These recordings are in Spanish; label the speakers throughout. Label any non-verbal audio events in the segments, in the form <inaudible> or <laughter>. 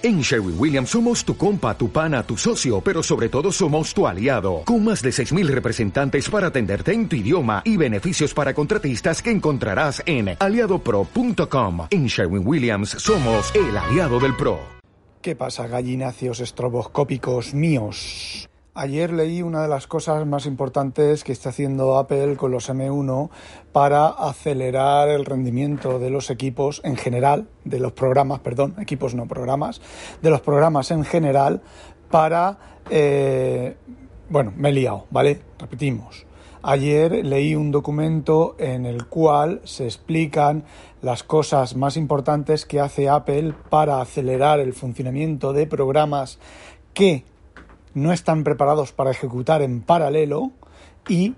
Speaker 1: En Sherwin Williams somos tu compa, tu pana, tu socio, pero sobre todo somos tu aliado, con más de 6.000 representantes para atenderte en tu idioma y beneficios para contratistas que encontrarás en aliadopro.com. En Sherwin Williams somos el aliado del PRO.
Speaker 2: ¿Qué pasa, gallináceos estroboscópicos míos? Ayer leí una de las cosas más importantes que está haciendo Apple con los M1 para acelerar el rendimiento de los equipos en general, de los programas, perdón, equipos no programas, de los programas en general para... Eh, bueno, me he liado, ¿vale? Repetimos. Ayer leí un documento en el cual se explican las cosas más importantes que hace Apple para acelerar el funcionamiento de programas que no están preparados para ejecutar en paralelo y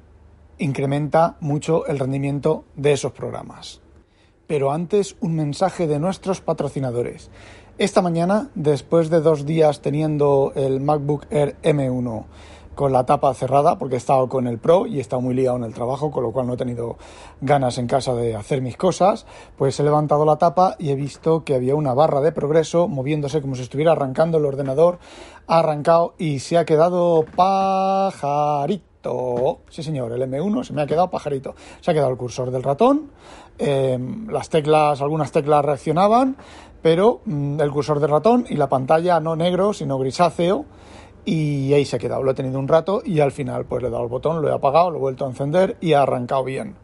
Speaker 2: incrementa mucho el rendimiento de esos programas. Pero antes un mensaje de nuestros patrocinadores. Esta mañana, después de dos días teniendo el MacBook Air M1 con la tapa cerrada, porque he estado con el Pro y he estado muy liado en el trabajo, con lo cual no he tenido ganas en casa de hacer mis cosas, pues he levantado la tapa y he visto que había una barra de progreso moviéndose como si estuviera arrancando el ordenador, ha arrancado y se ha quedado pajarito. Sí, señor, el M1 se me ha quedado pajarito. Se ha quedado el cursor del ratón, em, las teclas, algunas teclas reaccionaban, pero mm, el cursor del ratón y la pantalla no negro, sino grisáceo y ahí se ha quedado. Lo he tenido un rato y al final pues le he dado el botón, lo he apagado, lo he vuelto a encender y ha arrancado bien.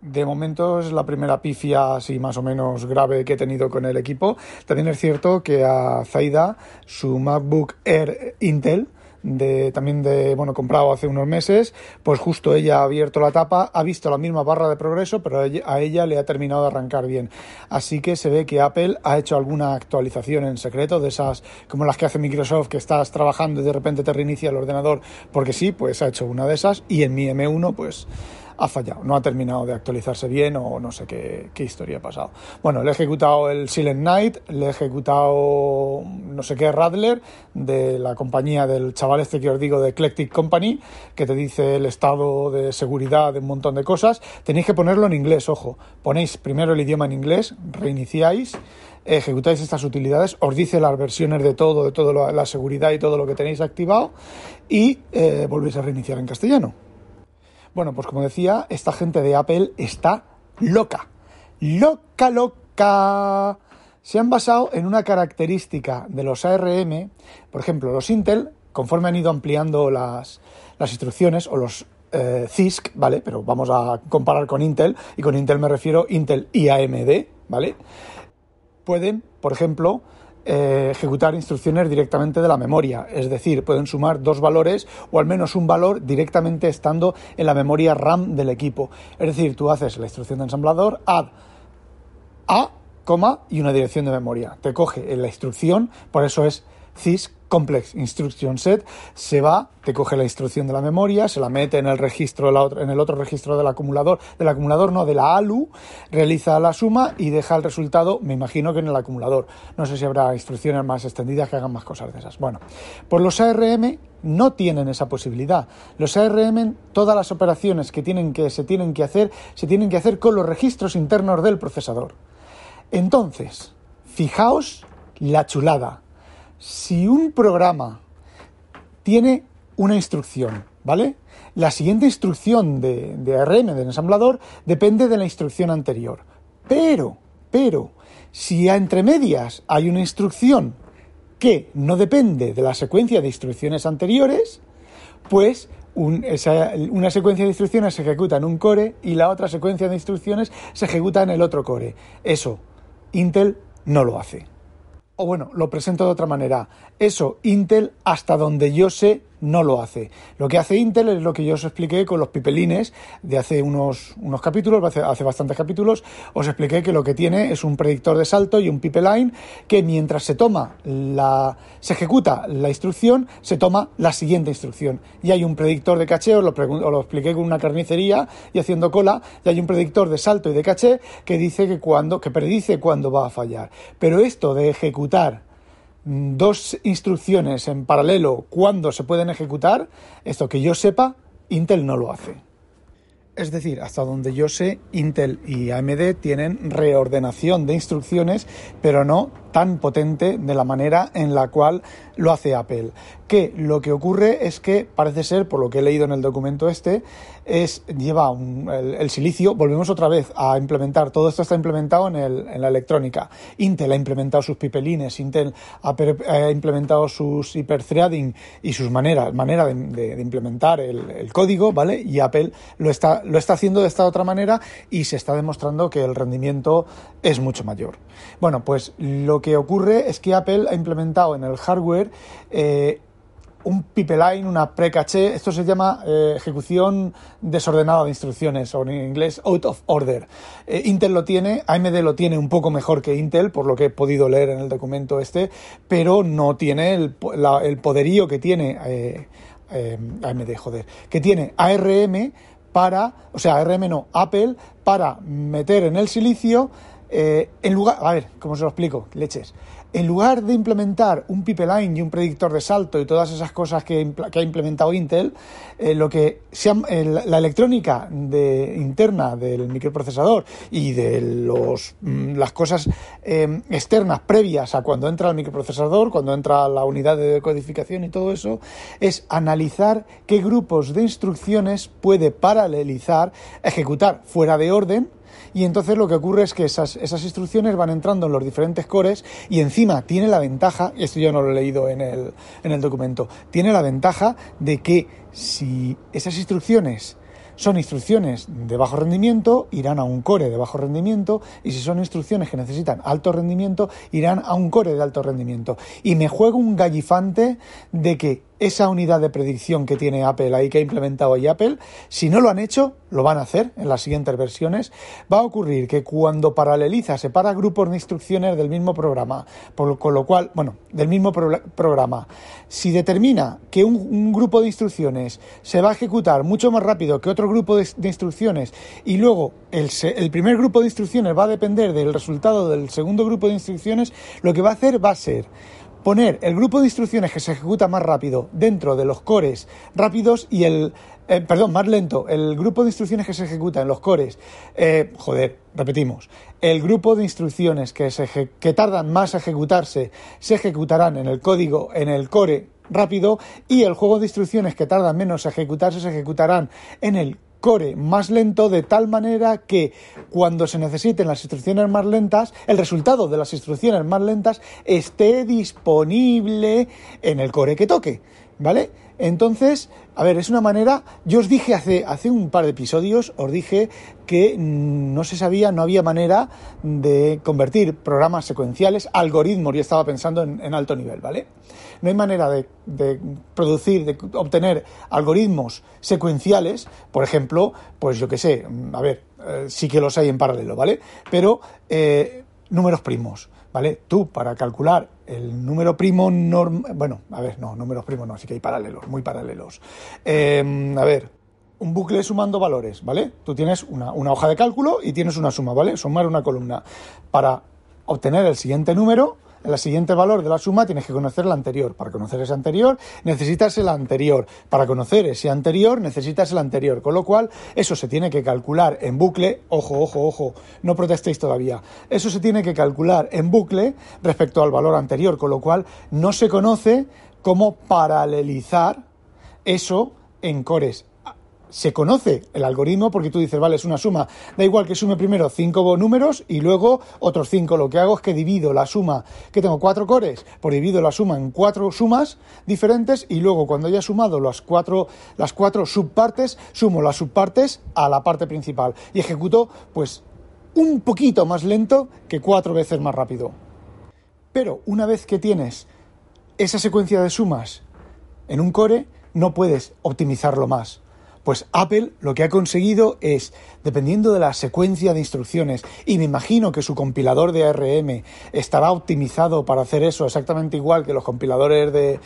Speaker 2: De momento es la primera pifia así más o menos grave que he tenido con el equipo. También es cierto que a Zaida su MacBook Air Intel de, también de, bueno, comprado hace unos meses, pues justo ella ha abierto la tapa, ha visto la misma barra de progreso, pero a ella le ha terminado de arrancar bien. Así que se ve que Apple ha hecho alguna actualización en secreto, de esas como las que hace Microsoft, que estás trabajando y de repente te reinicia el ordenador, porque sí, pues ha hecho una de esas, y en mi M1, pues ha fallado, no ha terminado de actualizarse bien o no sé qué, historia ha pasado. Bueno, le he ejecutado el Silent Night, le he ejecutado no sé qué Radler de la compañía del chaval este que os digo de Eclectic Company, que te dice el estado de seguridad de un montón de cosas. Tenéis que ponerlo en inglés, ojo. Ponéis primero el idioma en inglés, reiniciáis ejecutáis estas utilidades, os dice las versiones de todo, de toda la seguridad y todo lo que tenéis activado y eh, volvéis a reiniciar en castellano. Bueno, pues como decía, esta gente de Apple está loca. Loca, loca. Se han basado en una característica de los ARM, por ejemplo, los Intel, conforme han ido ampliando las, instrucciones o los eh, CISC, ¿vale? Pero vamos a comparar con Intel, y con Intel me refiero Intel y AMD, ¿vale? Pueden, por ejemplo, eh, ejecutar instrucciones directamente de la memoria, es decir, pueden sumar dos valores o al menos un valor directamente estando en la memoria RAM del equipo. Es decir, tú haces la instrucción de ensamblador add a, coma y una dirección de memoria. Te coge la instrucción, por eso es CISC Complex Instruction Set, se va, te coge la instrucción de la memoria, se la mete en el registro, en el otro registro del acumulador, del acumulador no, de la ALU, realiza la suma y deja el resultado, me imagino que en el acumulador. No sé si habrá instrucciones más extendidas que hagan más cosas de esas. Bueno, pues los ARM no tienen esa posibilidad. Los ARM, todas las operaciones que, tienen que se tienen que hacer, se tienen que hacer con los registros internos del procesador. Entonces, fijaos la chulada si un programa tiene una instrucción, ¿vale? La siguiente instrucción de, de ARM, del ensamblador, depende de la instrucción anterior. Pero, pero, si entre medias hay una instrucción que no depende de la secuencia de instrucciones anteriores, pues una secuencia de instrucciones se ejecuta en un core y la otra secuencia de instrucciones se ejecuta en el otro core. Eso, Intel no lo hace. O bueno, lo presento de otra manera. Eso, Intel, hasta donde yo sé, no lo hace. Lo que hace Intel es lo que yo os expliqué con los pipelines de hace unos, unos capítulos, hace, bastantes capítulos, os expliqué que lo que tiene es un predictor de salto y un pipeline que mientras se toma la, se ejecuta la instrucción, se toma la siguiente instrucción. Y hay un predictor de caché, os lo, os lo expliqué con una carnicería y haciendo cola, y hay un predictor de salto y de caché que dice que cuando, que predice cuándo va a fallar. Pero esto de ejecutar dos instrucciones en paralelo cuando se pueden ejecutar, esto que yo sepa, Intel no lo hace. Es decir, hasta donde yo sé, Intel y AMD tienen reordenación de instrucciones, pero no tan potente de la manera en la cual lo hace Apple. Que lo que ocurre es que parece ser, por lo que he leído en el documento este, es lleva el, silicio, volvemos otra vez a implementar, todo esto está implementado en, el, en la electrónica. Intel ha implementado sus pipelines, Intel ha, implementado sus hyperthreading y sus maneras, manera de, implementar el, el, código, ¿vale? Y Apple lo está, lo está haciendo de esta otra manera y se está demostrando que el rendimiento es mucho mayor. Bueno, pues lo que ocurre es que Apple ha implementado en el hardware eh, un pipeline, una precaché, esto se llama eh, ejecución desordenada de instrucciones, o en inglés out of order. Eh, Intel lo tiene, AMD lo tiene un poco mejor que Intel, por lo que he podido leer en el documento este, pero no tiene el poderío que tiene AMD, joder, que tiene ARM para, o sea, ARM no, Apple, para meter en el silicio eh, en lugar, a ver, ¿cómo se lo explico? Leches. En lugar de implementar un pipeline y un predictor de salto y todas esas cosas que, ha implementado Intel, eh, lo que la electrónica de, interna del microprocesador y de los, mm, las cosas em, externas previas a cuando entra el microprocesador, cuando entra la unidad de decodificación y todo eso, es analizar qué grupos de instrucciones puede paralelizar, ejecutar fuera de orden y entonces lo que ocurre es que esas, esas instrucciones van entrando en los diferentes cores y encima tiene la ventaja, y esto yo no lo he leído en el, en el documento, tiene la ventaja de que si esas instrucciones son instrucciones de bajo rendimiento, irán a un core de bajo rendimiento y si son instrucciones que necesitan alto rendimiento, irán a un core de alto rendimiento. Y me juego un gallifante de que esa unidad de predicción que tiene Apple ahí, que ha implementado hoy Apple, si no lo han hecho, lo van a hacer en las siguientes versiones, va a ocurrir que cuando paraleliza, separa grupos de instrucciones del mismo programa, por, con lo cual, bueno, del mismo programa, si determina que un, grupo de instrucciones se va a ejecutar mucho más rápido que otro grupo de, instrucciones y luego el, el primer grupo de instrucciones va a depender del resultado del segundo grupo de instrucciones, lo que va a hacer va a ser poner el grupo de instrucciones que se ejecuta más rápido dentro de los cores rápidos y el, eh, perdón, más lento, el grupo de instrucciones que se ejecuta en los cores, eh, joder, repetimos, el grupo de instrucciones que, se que tardan más a ejecutarse se ejecutarán en el código, en el core rápido y el juego de instrucciones que tardan menos a ejecutarse se ejecutarán en el core más lento de tal manera que cuando se necesiten las instrucciones más lentas, el resultado de las instrucciones más lentas esté disponible en el core que toque, ¿vale? Entonces, a ver, es una manera, yo os dije hace, hace un par de episodios, os dije que no se sabía, no había manera de convertir programas secuenciales, algoritmos, yo estaba pensando en, alto nivel, ¿vale? No hay manera de, producir, de obtener algoritmos secuenciales, por ejemplo, pues yo qué sé, a ver, eh, sí que los hay en paralelo, ¿vale? Pero eh, números primos ¿vale? Tú, para calcular el número primo normal, bueno, a ver, no, números primos no, sí que hay paralelos, muy paralelos. Em, a ver, un bucle sumando valores, ¿vale? Tú tienes una, una, hoja de cálculo y tienes una suma, ¿vale? Sumar una columna. Para obtener el siguiente número, el siguiente valor de la suma tienes que conocer la anterior. Para conocer ese anterior necesitas el anterior. Para conocer ese anterior necesitas el anterior. Con lo cual, eso se tiene que calcular en bucle. Ojo, ojo, ojo, no protestéis todavía. Eso se tiene que calcular en bucle respecto al valor anterior. Con lo cual, no se conoce cómo paralelizar eso en cores se conoce el algoritmo porque tú dices, vale, es una suma. Da igual que sume primero cinco números y luego otros cinco. Lo que hago es que divido la suma, que tengo cuatro cores, por divido la suma en cuatro sumas diferentes y luego cuando haya sumado las cuatro, las cuatro subpartes, sumo las subpartes a la parte principal y ejecuto pues un poquito más lento que cuatro veces más rápido. Pero una vez que tienes esa secuencia de sumas en un core, no puedes optimizarlo más pues Apple lo que ha conseguido es, dependiendo de la secuencia de instrucciones, y me imagino que su compilador de ARM estará optimizado para hacer eso exactamente igual que los compiladores de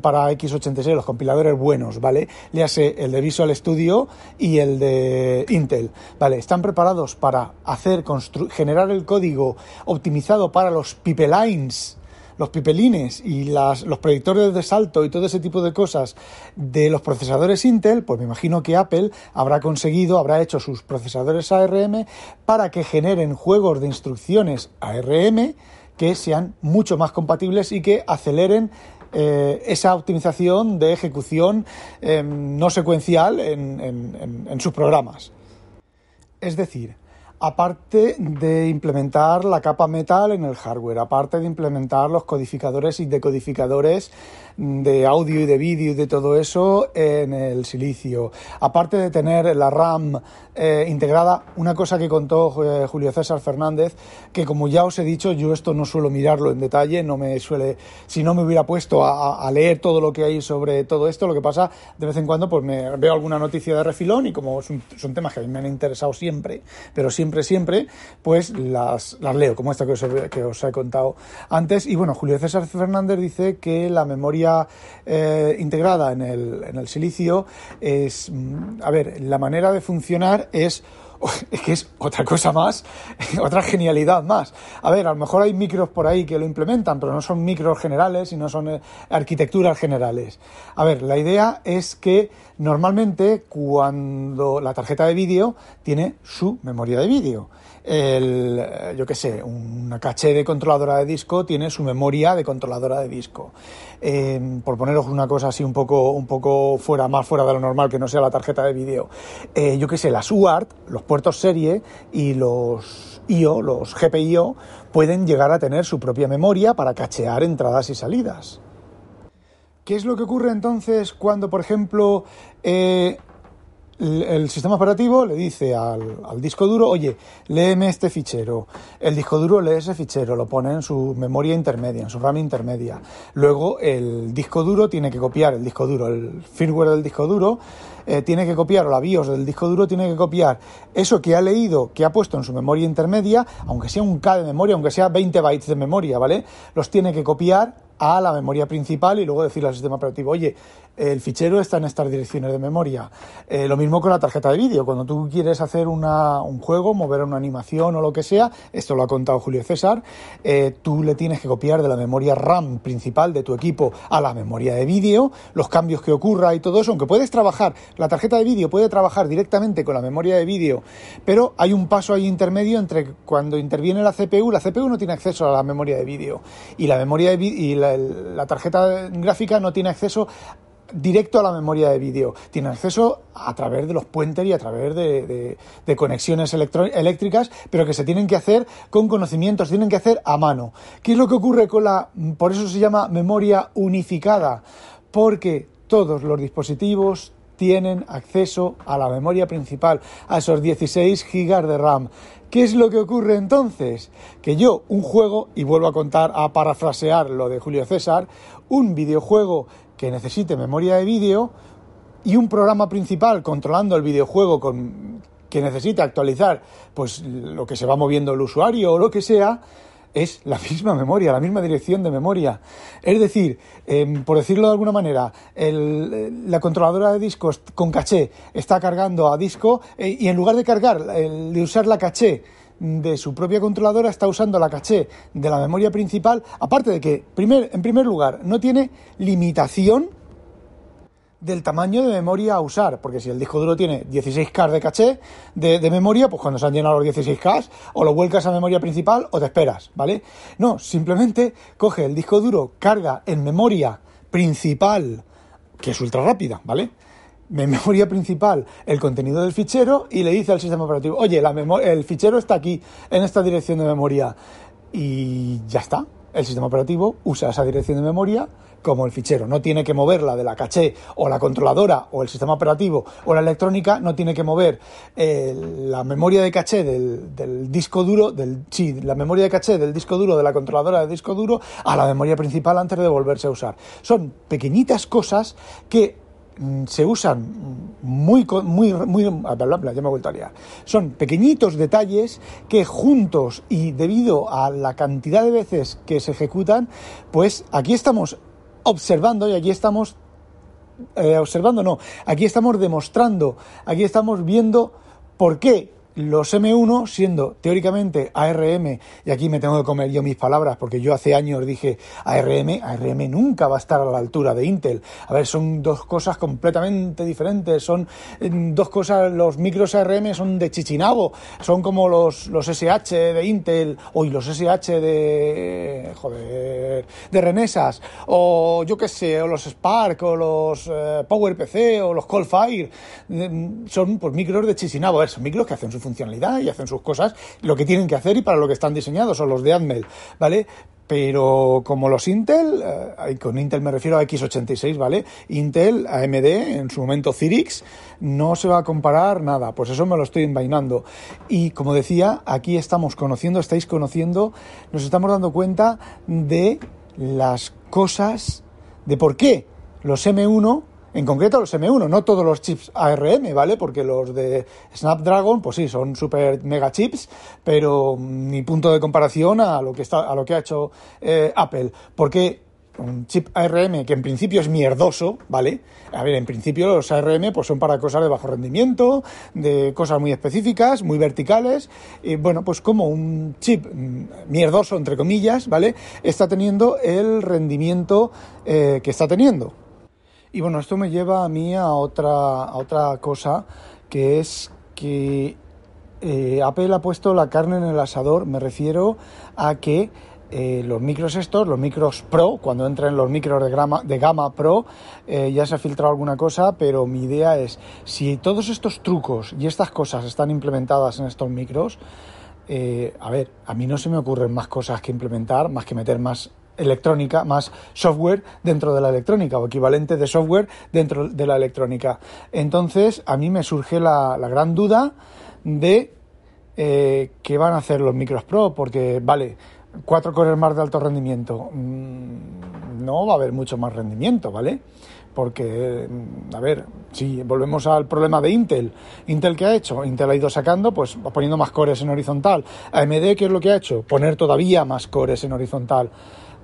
Speaker 2: para x86, los compiladores buenos, ¿vale? Le hace el de Visual Studio y el de Intel, ¿vale? Están preparados para hacer generar el código optimizado para los pipelines los pipelines y las, los predictores de salto y todo ese tipo de cosas de los procesadores Intel, pues me imagino que Apple habrá conseguido, habrá hecho sus procesadores ARM para que generen juegos de instrucciones ARM que sean mucho más compatibles y que aceleren eh, esa optimización de ejecución em, no secuencial en sus programas. Es decir, aparte de implementar la capa metal en el hardware, aparte de implementar los codificadores y decodificadores de audio y de vídeo y de todo eso en el silicio. Aparte de tener la RAM eh, integrada, una cosa que contó eh, Julio César Fernández, que como ya os he dicho, yo esto no suelo mirarlo en detalle, no me suele, si no me hubiera puesto a, leer todo lo que hay sobre todo esto, lo que pasa de vez en cuando pues me veo alguna noticia de refilón y como son, temas que a mí me han interesado siempre, pero siempre, siempre, pues las, las leo, como esta que os, que os he contado antes. Y bueno, Julio César Fernández dice que la memoria eh, integrada en el, en el silicio es, mm, a ver, la manera de funcionar es <laughs> es que es otra cosa más, <laughs> otra genialidad más. A ver, a lo mejor hay micros por ahí que lo implementan, pero no son micros generales y no son eh, arquitecturas generales. A ver, la idea es que normalmente cuando la tarjeta de vídeo tiene su memoria de vídeo el, eh, yo qué sé, una caché de controladora de disco tiene su memoria de controladora de disco. Eh, por poneros una cosa así un poco, un poco fuera, más fuera de lo normal, que no sea la tarjeta de vídeo. Eh, yo qué sé, las UART, los puertos serie y los IO, los GPIO, pueden llegar a tener su propia memoria para cachear entradas y salidas. ¿Qué es lo que ocurre entonces cuando, por ejemplo, el sistema operativo le dice al, disco duro, oye, léeme este fichero. El disco duro lee ese fichero, lo pone en su memoria intermedia, en su RAM intermedia. Luego el disco duro tiene que copiar, el disco duro, el firmware del disco duro, eh, tiene que copiar, o la BIOS del disco duro tiene que copiar eso que ha leído, que ha puesto en su memoria intermedia, aunque sea un K de memoria, aunque sea 20 bytes de memoria, ¿vale? Los tiene que copiar a la memoria principal y luego decirle al sistema operativo, oye, el fichero está en estas direcciones de memoria. Eh, lo mismo con la tarjeta de vídeo. Cuando tú quieres hacer una, un juego, mover una animación o lo que sea, esto lo ha contado Julio César, eh, tú le tienes que copiar de la memoria RAM principal de tu equipo a la memoria de vídeo, los cambios que ocurra y todo eso, aunque puedes trabajar, la tarjeta de vídeo puede trabajar directamente con la memoria de vídeo, pero hay un paso ahí intermedio entre cuando interviene la CPU, la CPU no tiene acceso a la memoria de vídeo y la memoria de y la tarjeta gráfica no tiene acceso directo a la memoria de vídeo. Tiene acceso a través de los puentes y a través de, conexiones eléctricas, pero que se tienen que hacer con conocimientos, tienen que hacer a mano. ¿Qué es lo que ocurre con la... Por eso se llama memoria unificada, porque todos los dispositivos tienen acceso a la memoria principal, a esos 16 gigas de RAM. ¿Qué es lo que ocurre entonces? Que yo, un juego, y vuelvo a contar, a parafrasear lo de Julio César, un videojuego que necesite memoria de vídeo y un programa principal controlando el videojuego con, que necesite actualizar pues lo que se va moviendo el usuario o lo que sea, es la misma memoria, la misma dirección de memoria. Es decir, em, por decirlo de alguna manera, la controladora de discos con caché está cargando a disco eh, y en lugar de cargar, de usar la caché de su propia controladora está usando la caché de la memoria principal, aparte de que, primer, en primer lugar, no tiene limitación del tamaño de memoria a usar, porque si el disco duro tiene 16K de caché de, memoria, pues cuando se han llenado los 16K, o lo vuelcas a memoria principal o te esperas, ¿vale? No, simplemente coge el disco duro, carga en memoria principal, que es ultra rápida, ¿vale? memoria principal el contenido del fichero y le dice al sistema operativo, oye, la el fichero está aquí, en esta dirección de memoria. Y ya está. El sistema operativo usa esa dirección de memoria como el fichero. No tiene que moverla de la caché o la controladora o el sistema operativo o la electrónica, no tiene que mover eh, la memoria de caché del, disco duro, del, sí, la memoria de caché del disco duro de la controladora del disco duro a la memoria principal antes de volverse a usar. Son pequeñitas cosas que Mm, se usan muy, muy, muy, ya me he vuelto a liar. Son pequeñitos detalles que juntos y debido a la cantidad de veces que se ejecutan, pues aquí estamos observando y aquí estamos eh, observando, no, aquí estamos demostrando, aquí estamos viendo por qué los M1 siendo teóricamente ARM, y aquí me tengo que comer yo mis palabras porque yo hace años dije ARM, ARM nunca va a estar a la altura de Intel. A ver, son dos cosas completamente diferentes, son dos cosas, los micros ARM son de Chichinabo, son como los, los SH de Intel, o los SH de, joder, de Renesas, o yo qué sé, o los Spark, o los eh, PowerPC, o los Coldfire, son pues micros de Chichinabo, son micros que hacen su funcionalidad y hacen sus cosas, lo que tienen que hacer y para lo que están diseñados, son los de Atmel, ¿vale? Pero como los Intel, eh, con Intel me refiero a x86, ¿vale? Intel, AMD, en su momento Cyrix, no se va a comparar nada, pues eso me lo estoy envainando. Y como decía, aquí estamos conociendo, estáis conociendo, nos estamos dando cuenta de las cosas, de por qué los M1 en concreto los M1, no todos los chips ARM, ¿vale? Porque los de Snapdragon, pues sí, son super mega chips, pero ni punto de comparación a lo que, está, a lo que ha hecho eh, Apple. Porque un chip ARM que en principio es mierdoso, ¿vale? A ver, en principio los ARM pues son para cosas de bajo rendimiento, de cosas muy específicas, muy verticales, y bueno, pues como un chip mierdoso, entre comillas, ¿vale? Está teniendo el rendimiento eh, que está teniendo. Y bueno, esto me lleva a mí a otra, a otra cosa, que es que eh, Apple ha puesto la carne en el asador. Me refiero a que eh, los micros estos, los micros Pro, cuando entren los micros de, gama, de gama Pro, eh, ya se ha filtrado alguna cosa, pero mi idea es, si todos estos trucos y estas cosas están implementadas en estos micros, a ver, a mí no se me ocurren más cosas que implementar, más que meter más electrónica, más software dentro de la electrónica o equivalente de software dentro de la electrónica. Entonces, a mí me surge la, gran duda de eh, qué van a hacer los micros Pro, porque, vale, cuatro cores más de alto rendimiento, mm, no va a haber mucho más rendimiento, ¿vale? Porque, mm, a ver, si volvemos al problema de Intel, ¿Intel qué ha hecho? Intel ha ido sacando, pues poniendo más cores en horizontal. AMD, ¿qué es lo que ha hecho? Poner todavía más cores en horizontal.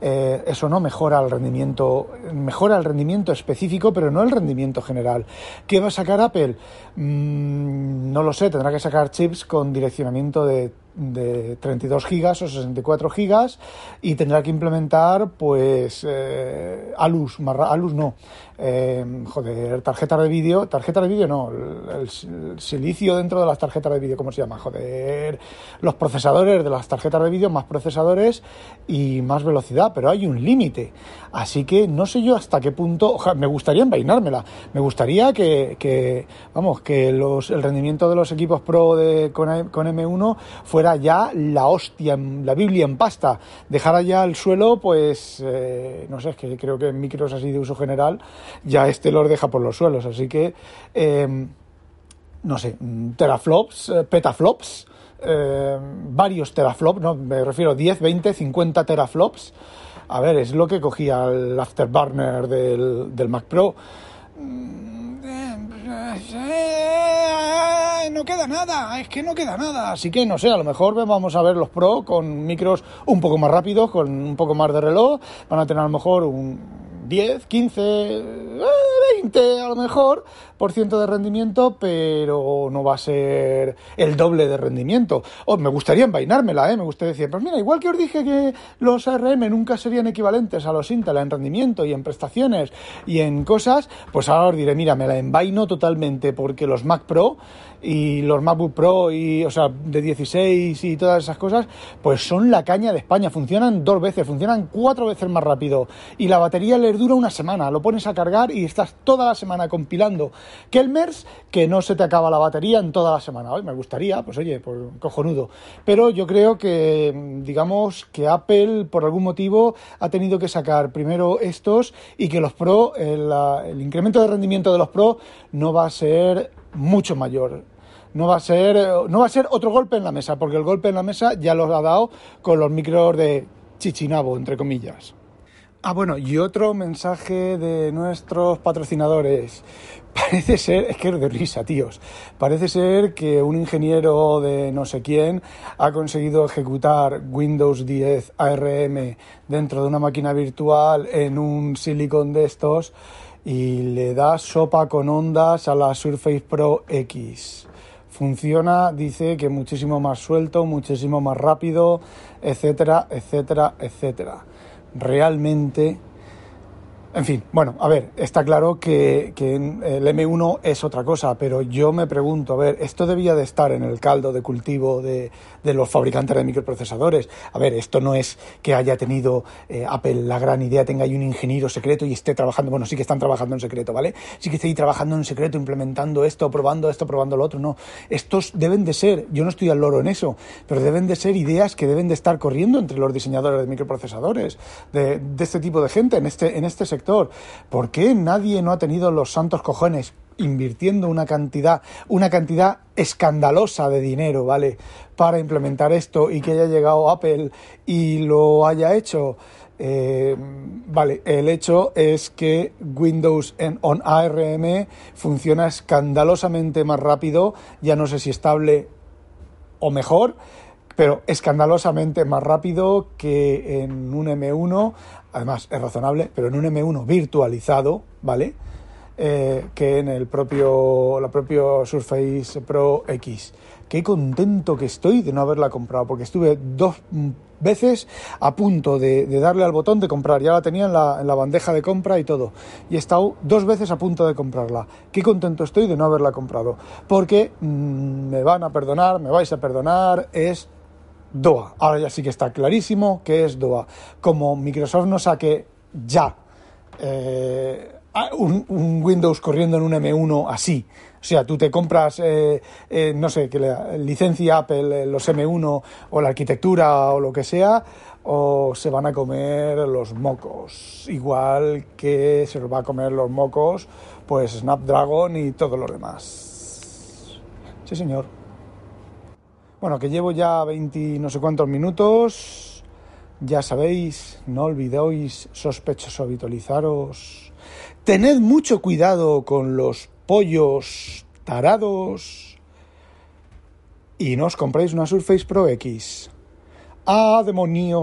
Speaker 2: Eh, eso no mejora el rendimiento, mejora el rendimiento específico, pero no el rendimiento general. ¿Qué va a sacar Apple? Mm, no lo sé, tendrá que sacar chips con direccionamiento de de 32 gigas o 64 gigas y tendrá que implementar pues eh, ALUS, ALUS no, eh, joder, tarjeta de vídeo, tarjeta de vídeo no, el, silicio dentro de las tarjetas de vídeo, ¿cómo se llama? Joder, los procesadores de las tarjetas de vídeo, más procesadores y más velocidad, pero hay un límite, así que no sé yo hasta qué punto, me gustaría envainármela, me gustaría que, vamos, que los, el rendimiento de los equipos Pro de, con, con M1 fuera ya la hostia, la Biblia en pasta. Dejar ya el suelo, pues, eh, no sé, es que creo que en micros así de uso general, ya este los deja por los suelos. Así que, em, no sé, teraflops, eh, petaflops, em, varios teraflops, no, me refiero a 10, 20, 50 teraflops. A ver, es lo que cogía el afterburner del, del Mac Pro. No queda nada, es que no queda nada. Así que no sé, a lo mejor vamos a ver los Pro con micros un poco más rápidos, con un poco más de reloj. Van a tener a lo mejor un 10, 15, 20 a lo mejor por ciento de rendimiento, pero no va a ser el doble de rendimiento. Oh, me gustaría envainármela, ¿eh? me gustaría decir, pues mira, igual que os dije que los ARM nunca serían equivalentes a los Intel en rendimiento y en prestaciones y en cosas, pues ahora os diré, mira, me la envaino totalmente porque los Mac Pro y los MacBook Pro y, o sea, de 16 y todas esas cosas, pues son la caña de España. Funcionan dos veces, funcionan cuatro veces más rápido y la batería les dura una semana. Lo pones a cargar y estás toda la semana compilando Kelmers que no se te acaba la batería en toda la semana. Hoy me gustaría, pues oye, cojonudo. Pero yo creo que, digamos, que Apple por algún motivo ha tenido que sacar primero estos y que los Pro, el, el incremento de rendimiento de los Pro no va a ser mucho mayor. No va a ser, no va a ser otro golpe en la mesa, porque el golpe en la mesa ya lo ha dado con los micros de Chichinabo, entre comillas. Ah, bueno, y otro mensaje de nuestros patrocinadores. <laughs> Parece ser, es que es de risa, tíos. Parece ser que un ingeniero de no sé quién ha conseguido ejecutar Windows 10 ARM dentro de una máquina virtual en un silicon de estos y le da sopa con ondas a la Surface Pro X. funciona, dice que muchísimo más suelto, muchísimo más rápido, etcétera, etcétera, etcétera. Realmente en fin, bueno, a ver, está claro que, el M1 es otra cosa, pero yo me pregunto, a ver, esto debía de estar en el caldo de cultivo de, los fabricantes de microprocesadores. A ver, esto no es que haya tenido eh, Apple la gran idea, tenga ahí un ingeniero secreto y esté trabajando, bueno, sí que están trabajando en secreto, ¿vale? Sí que esté trabajando en secreto, implementando esto, probando esto, probando lo otro, no. Estos deben de ser, yo no estoy al loro en eso, pero deben de ser ideas que deben de estar corriendo entre los diseñadores de microprocesadores, de, de este tipo de gente, en este, en este sector ¿Por qué nadie no ha tenido los santos cojones invirtiendo una cantidad, una cantidad escandalosa de dinero, ¿vale? Para implementar esto y que haya llegado Apple y lo haya hecho. Eh, vale, el hecho es que Windows en, on ARM funciona escandalosamente más rápido, ya no sé si estable o mejor, pero escandalosamente más rápido que en un M1, además es razonable, pero en un M1 virtualizado, ¿vale? Eh, que en el propio, la propio Surface Pro X. Qué contento que estoy de no haberla comprado, porque estuve dos veces a punto de, darle al botón de comprar. Ya la tenía en la, bandeja de compra y todo. Y he estado dos veces a punto de comprarla. Qué contento estoy de no haberla comprado. Porque mm, me van a perdonar, me vais a perdonar, es DOA. Ahora ya sí que está clarísimo que es DOA. Como Microsoft no saque ya eh, un, Windows corriendo en un M1 así. O sea, tú te compras, eh, eh, no sé, que la licencia Apple, los M1 o la arquitectura o lo que sea, o se van a comer los mocos. Igual que se los va a comer los mocos, pues Snapdragon y todo lo demás. Sí, señor. Bueno, que llevo ya 20 no sé cuántos minutos. Ya sabéis, no olvidéis, sospechosos, habitualizaros. Tened mucho cuidado con los pollos tarados. Y no os compréis una Surface Pro X. ¡Ah, demonio!